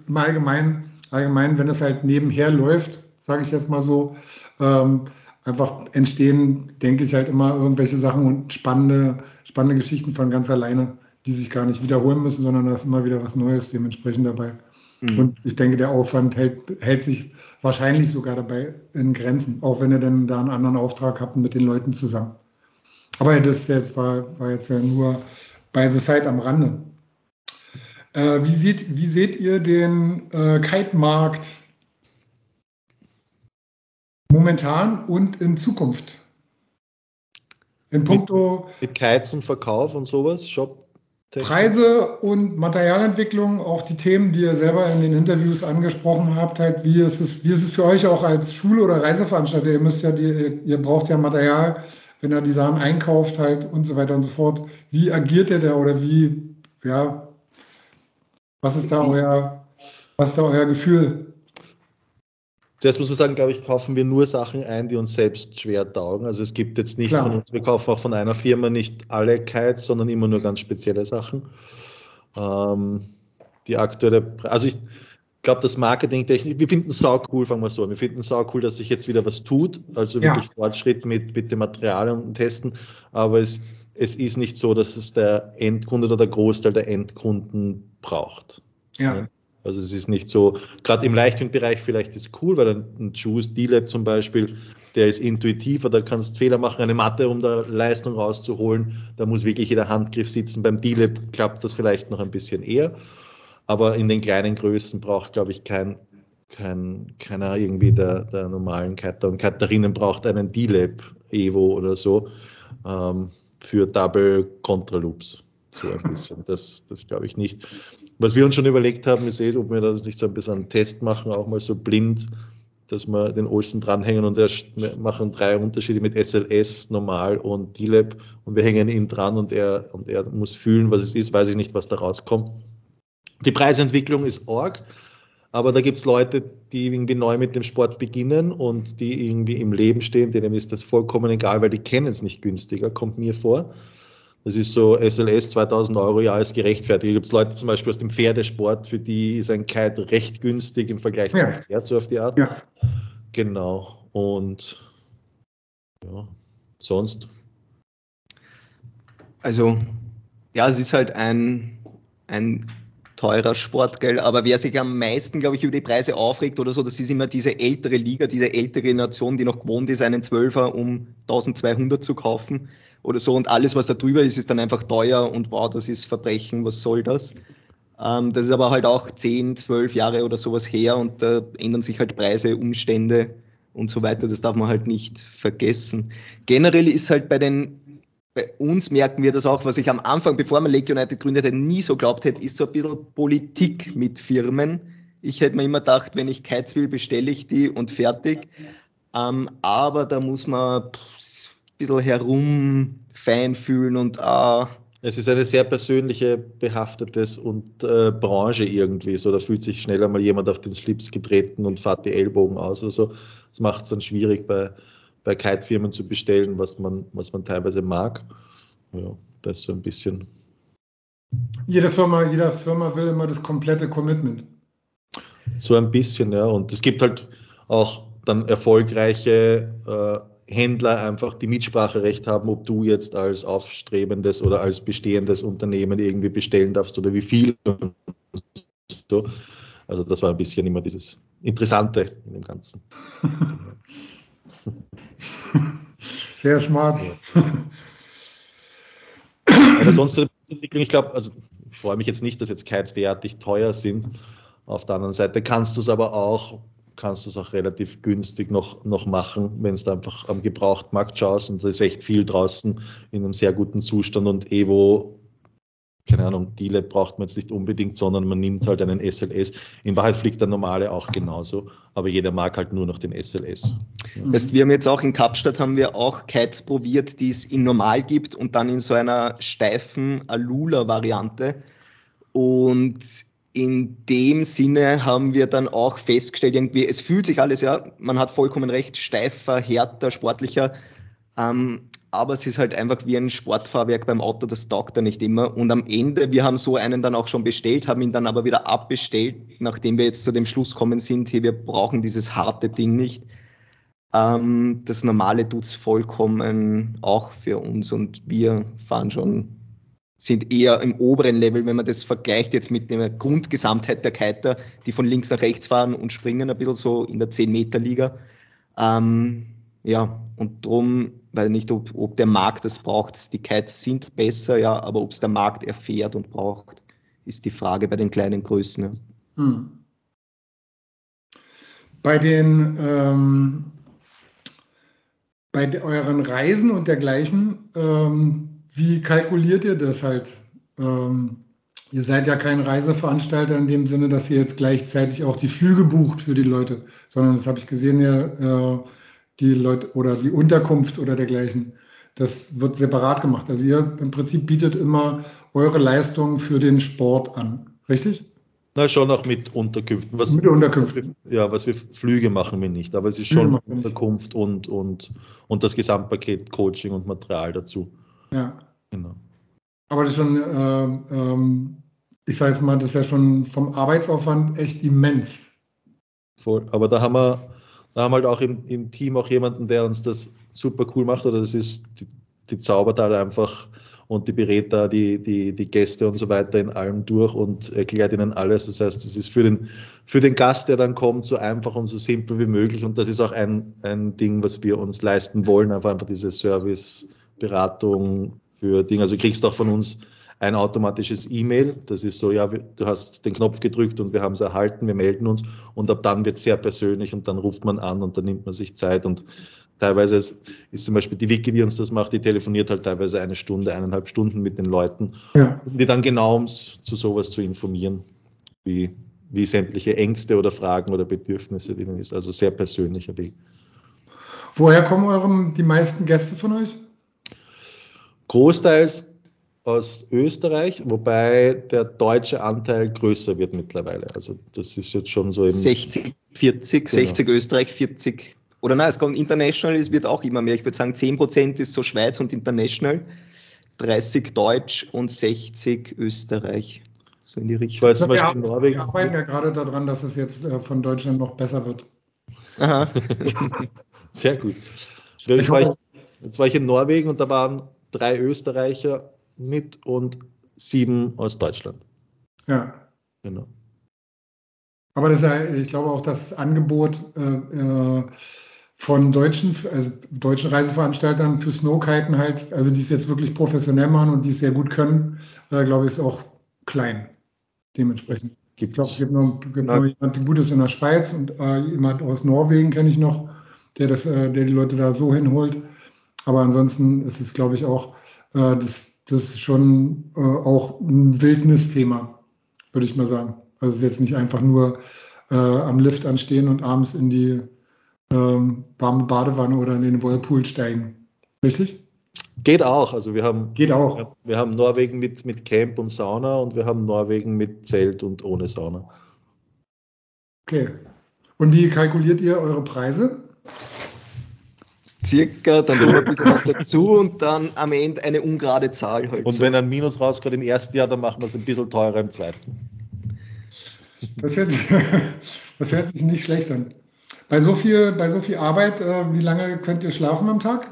im Allgemeinen, allgemein, wenn es halt nebenher läuft, sage ich jetzt mal so, ähm, einfach entstehen, denke ich halt immer irgendwelche Sachen und spannende, spannende Geschichten von ganz alleine, die sich gar nicht wiederholen müssen, sondern da ist immer wieder was Neues dementsprechend dabei. Mhm. Und ich denke, der Aufwand hält, hält sich wahrscheinlich sogar dabei in Grenzen, auch wenn ihr dann da einen anderen Auftrag habt mit den Leuten zusammen. Aber das jetzt war, war jetzt ja nur bei The Site am Rande. Äh, wie, seht, wie seht ihr den äh, Kite-Markt momentan und in Zukunft? In puncto. Mit, mit Kites und Verkauf und sowas, Shop Preise und Materialentwicklung, auch die Themen, die ihr selber in den Interviews angesprochen habt, halt, wie ist es, wie ist es für euch auch als Schule oder Reiseveranstalter? Ihr müsst ja, die, ihr braucht ja Material, wenn ihr die Sachen einkauft halt und so weiter und so fort. Wie agiert ihr da oder wie, ja, was ist da euer, was ist da euer Gefühl? Zuerst muss man sagen, glaube ich, kaufen wir nur Sachen ein, die uns selbst schwer taugen. Also es gibt jetzt nicht Klar. von uns, wir kaufen auch von einer Firma nicht alle Kites, sondern immer nur ganz spezielle Sachen. Ähm, die aktuelle, also ich glaube, das Marketing-Technik, wir finden es sau cool, fangen wir so an. Wir finden es sau cool, dass sich jetzt wieder was tut, also wirklich ja. Fortschritt mit, mit dem Material und Testen, aber es, es ist nicht so, dass es der Endkunde oder der Großteil der Endkunden braucht. ja. ja. Also es ist nicht so, gerade im Leichtwindbereich vielleicht ist cool, weil ein Juice D-Lab zum Beispiel, der ist intuitiver, da kannst Fehler machen, eine Matte, um da Leistung rauszuholen. Da muss wirklich jeder Handgriff sitzen. Beim D-Lab klappt das vielleicht noch ein bisschen eher. Aber in den kleinen Größen braucht, glaube ich, kein, kein, keiner irgendwie der, der normalen Cutter. Und Cutterinnen braucht einen D-Lab Evo oder so ähm, für Double Contraloops. So ein bisschen. Das, das glaube ich nicht. Was wir uns schon überlegt haben, ist eh, ob wir da nicht so ein bisschen einen Test machen, auch mal so blind, dass wir den Olsen dranhängen und wir machen drei Unterschiede mit SLS, normal und D-Lab und wir hängen ihn dran und er, und er muss fühlen, was es ist, weiß ich nicht, was da rauskommt. Die Preisentwicklung ist org, aber da gibt es Leute, die irgendwie neu mit dem Sport beginnen und die irgendwie im Leben stehen, denen ist das vollkommen egal, weil die kennen es nicht günstiger, kommt mir vor. Das ist so SLS 2000 Euro ja ist gerechtfertigt. Gibt es Leute zum Beispiel aus dem Pferdesport, für die ist ein Kite recht günstig im Vergleich ja. zum Pferd, so auf die Art. Ja. Genau. Und ja, sonst. Also, ja, es ist halt ein, ein teurer Sport, gell? aber wer sich am meisten, glaube ich, über die Preise aufregt oder so, das ist immer diese ältere Liga, diese ältere Nation, die noch gewohnt ist, einen Zwölfer um 1200 zu kaufen oder so und alles, was da drüber ist, ist dann einfach teuer und wow, das ist Verbrechen, was soll das? Ähm, das ist aber halt auch 10, 12 Jahre oder sowas her und da ändern sich halt Preise, Umstände und so weiter, das darf man halt nicht vergessen. Generell ist halt bei den bei uns merken wir das auch, was ich am Anfang, bevor man Lake United gründet nie so glaubt hätte, ist so ein bisschen Politik mit Firmen. Ich hätte mir immer gedacht, wenn ich Kites will, bestelle ich die und fertig. Ähm, aber da muss man ein bisschen herumfein fühlen und ah, es ist eine sehr persönliche, behaftetes und äh, Branche irgendwie. So, da fühlt sich schneller mal jemand auf den Schlips getreten und fährt die Ellbogen aus. Also, das macht es dann schwierig bei, bei Kite-Firmen zu bestellen, was man, was man teilweise mag. Ja, das ist so ein bisschen. Jede Firma, jeder Firma will immer das komplette Commitment. So ein bisschen, ja. Und es gibt halt auch dann erfolgreiche äh, Händler einfach, die Mitspracherecht haben, ob du jetzt als aufstrebendes oder als bestehendes Unternehmen irgendwie bestellen darfst oder wie viel. So. Also das war ein bisschen immer dieses Interessante in dem Ganzen. Sehr smart. Aber sonst Entwicklung, ich glaube, also ich freue mich jetzt nicht, dass jetzt Kites derartig teuer sind. Auf der anderen Seite kannst du es aber auch, kannst du es auch relativ günstig noch, noch machen, wenn es einfach am Gebrauchtmarkt schaust und da ist echt viel draußen in einem sehr guten Zustand und Evo keine Ahnung, Dealer braucht man jetzt nicht unbedingt, sondern man nimmt halt einen SLS. In Wahrheit fliegt der normale auch genauso, aber jeder mag halt nur noch den SLS. Ja. Heißt, wir haben jetzt auch in Kapstadt haben wir auch Kites probiert, die es in normal gibt und dann in so einer steifen Alula-Variante. Und in dem Sinne haben wir dann auch festgestellt, irgendwie, es fühlt sich alles, ja, man hat vollkommen recht, steifer, härter, sportlicher. Ähm, aber es ist halt einfach wie ein Sportfahrwerk beim Auto, das taugt da nicht immer. Und am Ende, wir haben so einen dann auch schon bestellt, haben ihn dann aber wieder abbestellt, nachdem wir jetzt zu dem Schluss kommen sind, hey, wir brauchen dieses harte Ding nicht. Ähm, das Normale tut es vollkommen auch für uns und wir fahren schon, sind eher im oberen Level, wenn man das vergleicht jetzt mit der Grundgesamtheit der Kiter, die von links nach rechts fahren und springen ein bisschen so in der 10-Meter-Liga. Ähm, ja, und darum weil nicht, ob, ob der Markt das braucht. Die Kites sind besser, ja, aber ob es der Markt erfährt und braucht, ist die Frage bei den kleinen Größen. Ja. Hm. Bei den ähm, bei euren Reisen und dergleichen, ähm, wie kalkuliert ihr das halt? ähm, ihr seid ja kein Reiseveranstalter in dem Sinne, dass ihr jetzt gleichzeitig auch die Flüge bucht für die Leute, sondern das habe ich gesehen, ja, äh, die Leute oder die Unterkunft oder dergleichen. Das wird separat gemacht. Also ihr im Prinzip bietet immer eure Leistung für den Sport an, richtig? Na, schon auch mit Unterkünften. Was, mit Unterkünften. Ja, was wir Flüge machen wir nicht, aber es ist schon Unterkunft und, und, und das Gesamtpaket Coaching und Material dazu. Ja. Genau. Aber das ist schon, äh, ähm, ich sage jetzt mal, das ist ja schon vom Arbeitsaufwand echt immens. Voll. Aber da haben wir, da haben wir halt auch im, im Team auch jemanden, der uns das super cool macht. Oder das ist die, die zaubert halt einfach und die berät da die, die, die Gäste und so weiter in allem durch und erklärt ihnen alles. Das heißt, es ist für den, für den Gast, der dann kommt, so einfach und so simpel wie möglich. Und das ist auch ein, ein Ding, was wir uns leisten wollen, einfach, einfach diese Service-Beratung für Dinge. Also du kriegst auch von uns ein automatisches E-Mail. Das ist so, ja, du hast den Knopf gedrückt und wir haben es erhalten, wir melden uns und ab dann wird es sehr persönlich und dann ruft man an und dann nimmt man sich Zeit und Teilweise ist, ist, zum Beispiel die Wiki, die uns das macht, die telefoniert halt teilweise eine Stunde, eineinhalb Stunden mit den Leuten, ja. um die dann genau um zu sowas zu informieren, wie, wie sämtliche Ängste oder Fragen oder Bedürfnisse denen ist. Also sehr persönlicher Weg. Woher kommen eurem, die meisten Gäste von euch? Großteils aus Österreich, wobei der deutsche Anteil größer wird mittlerweile. Also das ist jetzt schon so im 60, 40, genau. 60 Österreich, 40 oder nein, es kommt international, es wird auch immer mehr. Ich würde sagen, 10% ist so Schweiz und international, 30 Deutsch und 60 Österreich. So in die Richtung. Ich weiß, Beispiel wir, Norwegen. wir arbeiten ja gerade daran, dass es jetzt äh, von Deutschland noch besser wird. Aha. Sehr gut. Jetzt war, ich, jetzt war ich in Norwegen und da waren drei Österreicher mit und sieben aus Deutschland. Ja. Genau. Aber das ist ja, ich glaube auch das Angebot äh, äh von deutschen, also deutschen Reiseveranstaltern für Snowkiten halt, also die es jetzt wirklich professionell machen und die es sehr gut können, äh, glaube ich, ist auch klein. Dementsprechend. Ich glaube, es gibt noch, gibt noch jemand Gutes in der Schweiz und äh, jemand aus Norwegen kenne ich noch, der, das, äh, der die Leute da so hinholt. Aber ansonsten ist es, glaube ich, auch, äh, das, das ist schon äh, auch ein Wildnisthema, würde ich mal sagen. Also es ist jetzt nicht einfach nur äh, am Lift anstehen und abends in die ähm, warme Badewanne oder in den Whirlpool steigen. Richtig? Geht auch. Also wir haben, Geht auch. Wir haben Norwegen mit, mit Camp und Sauna und wir haben Norwegen mit Zelt und ohne Sauna. Okay. Und wie kalkuliert ihr eure Preise? Circa, dann noch ein bisschen was dazu und dann am Ende eine ungerade Zahl. Halt und so. wenn ein Minus rauskommt im ersten Jahr, dann machen wir es ein bisschen teurer im zweiten. Das hört, sich, das hört sich nicht schlecht an. Bei so viel, bei so viel Arbeit, äh, wie lange könnt ihr schlafen am Tag?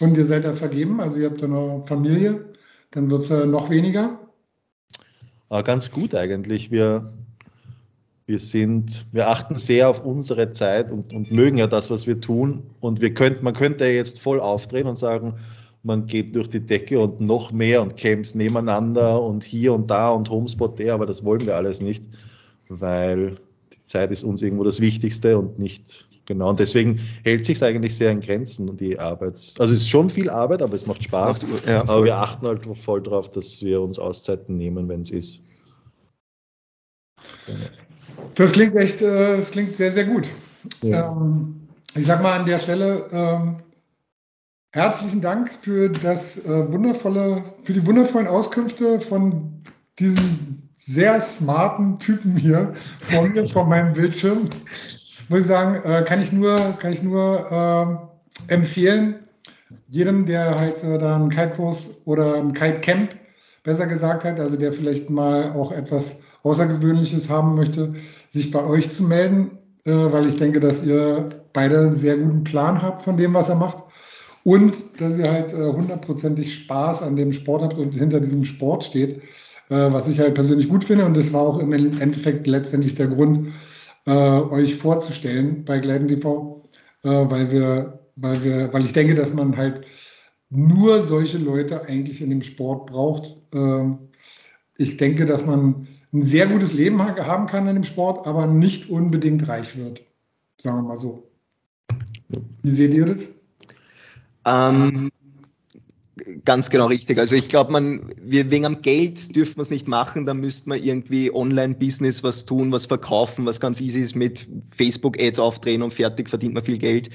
Und ihr seid ja vergeben, also ihr habt ja eine Familie, dann wird es äh, noch weniger. Ah, ganz gut eigentlich. Wir, wir sind, wir achten sehr auf unsere Zeit und, und mögen ja das, was wir tun. Und wir könnt, man könnte jetzt voll aufdrehen und sagen, man geht durch die Decke und noch mehr und Camps nebeneinander und hier und da und Homespot der, aber das wollen wir alles nicht, weil Zeit ist uns irgendwo das Wichtigste und nicht genau. Und deswegen hält sich eigentlich sehr in Grenzen die Arbeit. Also es ist schon viel Arbeit, aber es macht Spaß. Ja, aber wir achten halt voll darauf, dass wir uns Auszeiten nehmen, wenn es ist. Das klingt echt, äh, das klingt sehr, sehr gut. Ja. Ähm, ich sag mal an der Stelle ähm, herzlichen Dank für das äh, wundervolle, für die wundervollen Auskünfte von diesen sehr smarten Typen hier vor mir, vor meinem Bildschirm. Muss ich sagen, äh, kann ich nur, kann ich nur äh, empfehlen, jedem, der halt da einen Kite-Kurs oder ein Kite-Camp besser gesagt hat, also der vielleicht mal auch etwas Außergewöhnliches haben möchte, sich bei euch zu melden, äh, weil ich denke, dass ihr beide einen sehr guten Plan habt von dem, was er macht. Und dass ihr halt äh, hundertprozentig Spaß an dem Sport habt und hinter diesem Sport steht. Äh, was ich halt persönlich gut finde. Und das war auch im Endeffekt letztendlich der Grund, äh, euch vorzustellen bei Gleiten TV, äh, weil wir, weil wir, weil ich denke, dass man halt nur solche Leute eigentlich in dem Sport braucht. Ähm, ich denke, dass man ein sehr gutes Leben haben kann in dem Sport, aber nicht unbedingt reich wird. Sagen wir mal so. Wie seht ihr das? Ähm, Ganz genau richtig. Also ich glaube, man, wir, wegen am Geld dürfen wir es nicht machen, da müsste man irgendwie Online-Business was tun, was verkaufen, was ganz easy ist mit Facebook-Ads aufdrehen und fertig verdient man viel Geld.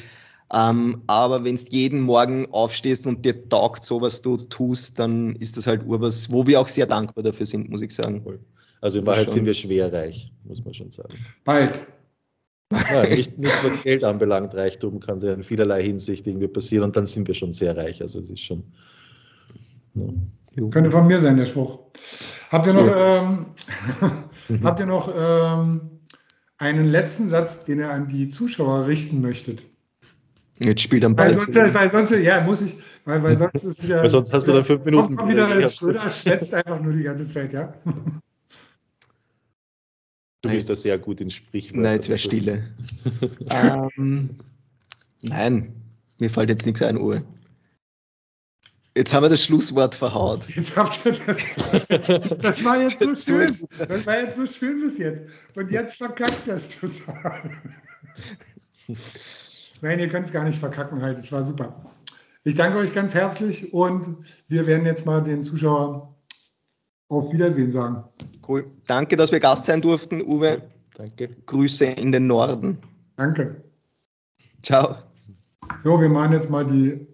Ähm, aber wenn du jeden Morgen aufstehst und dir taugt so, was du tust, dann ist das halt urwas, wo wir auch sehr dankbar dafür sind, muss ich sagen. Also in Wahrheit sind wir schwer reich, muss man schon sagen. Bald. Ja, nicht, nicht was Geld anbelangt, Reichtum kann ja in vielerlei Hinsicht irgendwie passieren und dann sind wir schon sehr reich. Also es ist schon. Ja. Könnte von mir sein, der Spruch. Habt ihr noch, ähm, mhm. habt ihr noch ähm, einen letzten Satz, den ihr an die Zuschauer richten möchtet? Jetzt spielt am Ball. Weil sonst, weil sonst, ja, muss ich, weil, weil sonst ist wieder. Weil sonst hast du dann fünf Minuten. Kommt wieder Schröder schwätzt einfach nur die ganze Zeit, ja. Du bist da sehr gut in Sprichwörtern. Nein, jetzt wäre Stille. ähm, nein, mir fällt jetzt nichts ein, Uwe. Jetzt haben wir das Schlusswort verhaut. Jetzt habt ihr das. Das war jetzt das so schön. Das war jetzt so schön bis jetzt. Und jetzt verkackt das total. Nein, ihr könnt es gar nicht verkacken halt. Es war super. Ich danke euch ganz herzlich und wir werden jetzt mal den Zuschauern auf Wiedersehen sagen. Cool. Danke, dass wir Gast sein durften, Uwe. Danke. Grüße in den Norden. Danke. Ciao. So, wir machen jetzt mal die